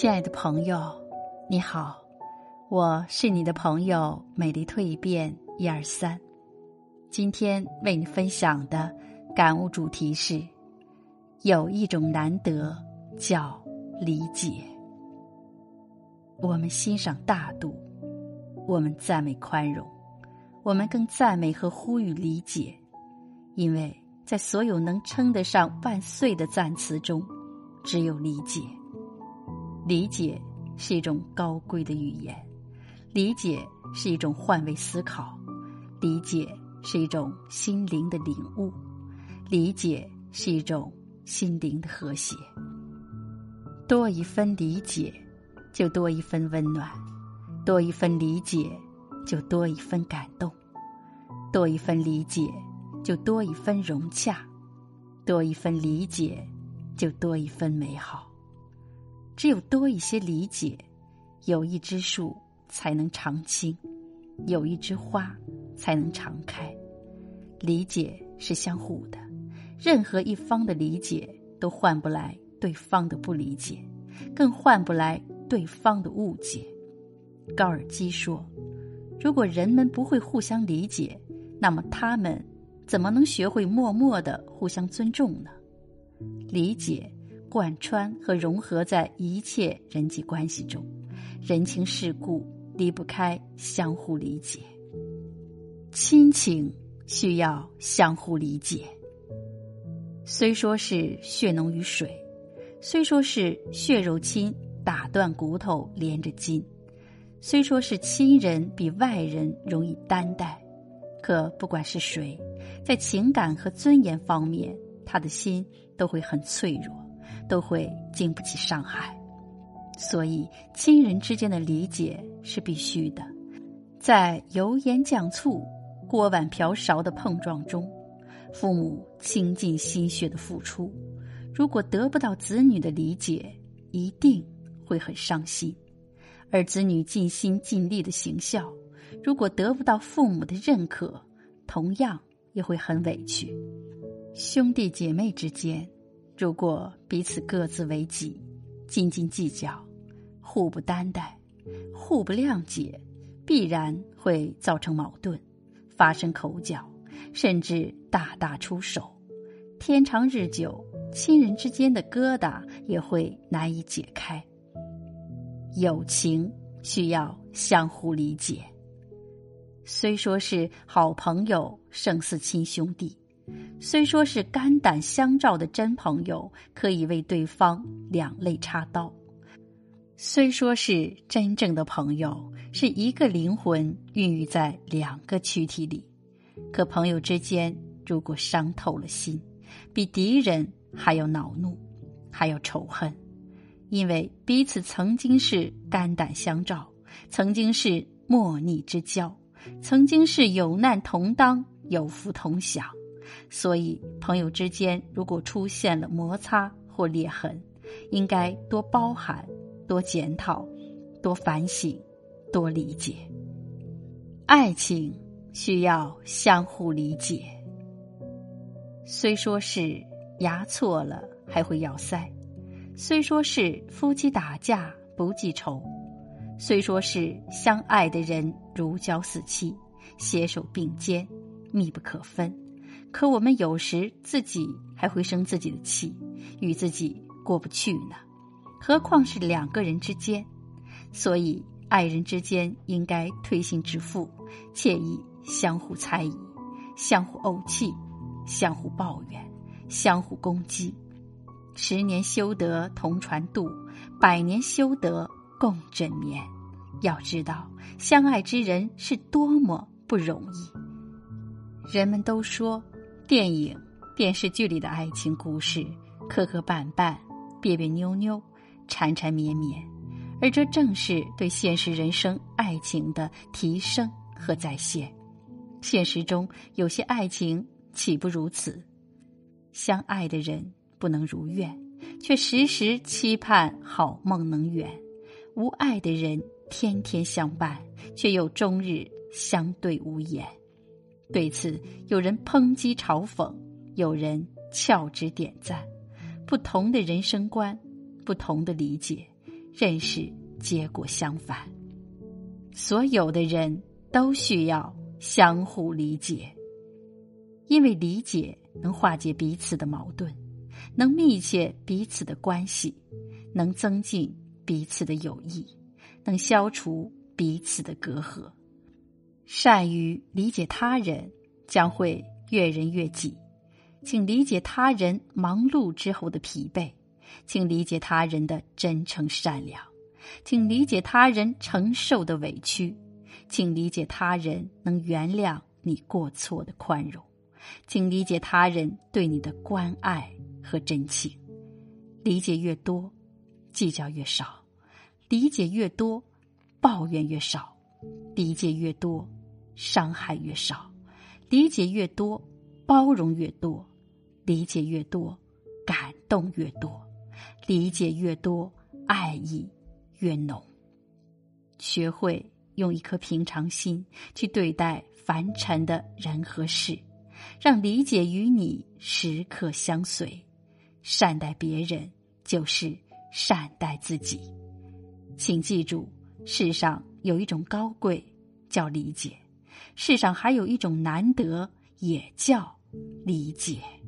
亲爱的朋友，你好，我是你的朋友美丽蜕变一二三。今天为你分享的感悟主题是：有一种难得叫理解。我们欣赏大度，我们赞美宽容，我们更赞美和呼吁理解，因为在所有能称得上万岁的赞词中，只有理解。理解是一种高贵的语言，理解是一种换位思考，理解是一种心灵的领悟，理解是一种心灵的和谐。多一分理解，就多一分温暖；多一分理解，就多一分感动；多一分理解，就多一分融洽；多一分理解，就多一分美好。只有多一些理解，有一枝树才能常青，有一枝花才能常开。理解是相互的，任何一方的理解都换不来对方的不理解，更换不来对方的误解。高尔基说：“如果人们不会互相理解，那么他们怎么能学会默默的互相尊重呢？”理解。贯穿和融合在一切人际关系中，人情世故离不开相互理解。亲情需要相互理解。虽说是血浓于水，虽说是血肉亲打断骨头连着筋，虽说是亲人比外人容易担待，可不管是谁，在情感和尊严方面，他的心都会很脆弱。都会经不起伤害，所以亲人之间的理解是必须的。在油盐酱醋、锅碗瓢勺的碰撞中，父母倾尽心血的付出，如果得不到子女的理解，一定会很伤心；而子女尽心尽力的行孝，如果得不到父母的认可，同样也会很委屈。兄弟姐妹之间。如果彼此各自为己，斤斤计较，互不担待，互不谅解，必然会造成矛盾，发生口角，甚至大打出手。天长日久，亲人之间的疙瘩也会难以解开。友情需要相互理解，虽说是好朋友，胜似亲兄弟。虽说是肝胆相照的真朋友，可以为对方两肋插刀；虽说是真正的朋友，是一个灵魂孕育在两个躯体里，可朋友之间如果伤透了心，比敌人还要恼怒，还要仇恨，因为彼此曾经是肝胆相照，曾经是莫逆之交，曾经是有难同当，有福同享。所以，朋友之间如果出现了摩擦或裂痕，应该多包涵、多检讨、多反省、多理解。爱情需要相互理解。虽说是牙错了还会咬腮，虽说是夫妻打架不记仇，虽说是相爱的人如胶似漆、携手并肩、密不可分。可我们有时自己还会生自己的气，与自己过不去呢，何况是两个人之间？所以，爱人之间应该推心置腹，切宜相互猜疑、相互怄气、相互抱怨、相互攻击。十年修得同船渡，百年修得共枕眠。要知道，相爱之人是多么不容易。人们都说。电影、电视剧里的爱情故事，磕磕绊绊、别别扭扭、缠缠绵绵，而这正是对现实人生爱情的提升和再现。现实中有些爱情岂不如此？相爱的人不能如愿，却时时期盼好梦能圆；无爱的人天天相伴，却又终日相对无言。对此，有人抨击嘲讽，有人翘指点赞。不同的人生观，不同的理解，认识结果相反。所有的人都需要相互理解，因为理解能化解彼此的矛盾，能密切彼此的关系，能增进彼此的友谊，能消除彼此的隔阂。善于理解他人，将会越人悦己。请理解他人忙碌之后的疲惫，请理解他人的真诚善良，请理解他人承受的委屈，请理解他人能原谅你过错的宽容，请理解他人对你的关爱和真情。理解越多，计较越少；理解越多，抱怨越少；理解越多，伤害越少；理解越多，包容越多。理解越多，感动越多；理解越多，爱意越浓。学会用一颗平常心去对待凡尘的人和事，让理解与你时刻相随。善待别人，就是善待自己。请记住，世上有一种高贵叫理解，世上还有一种难得也叫理解。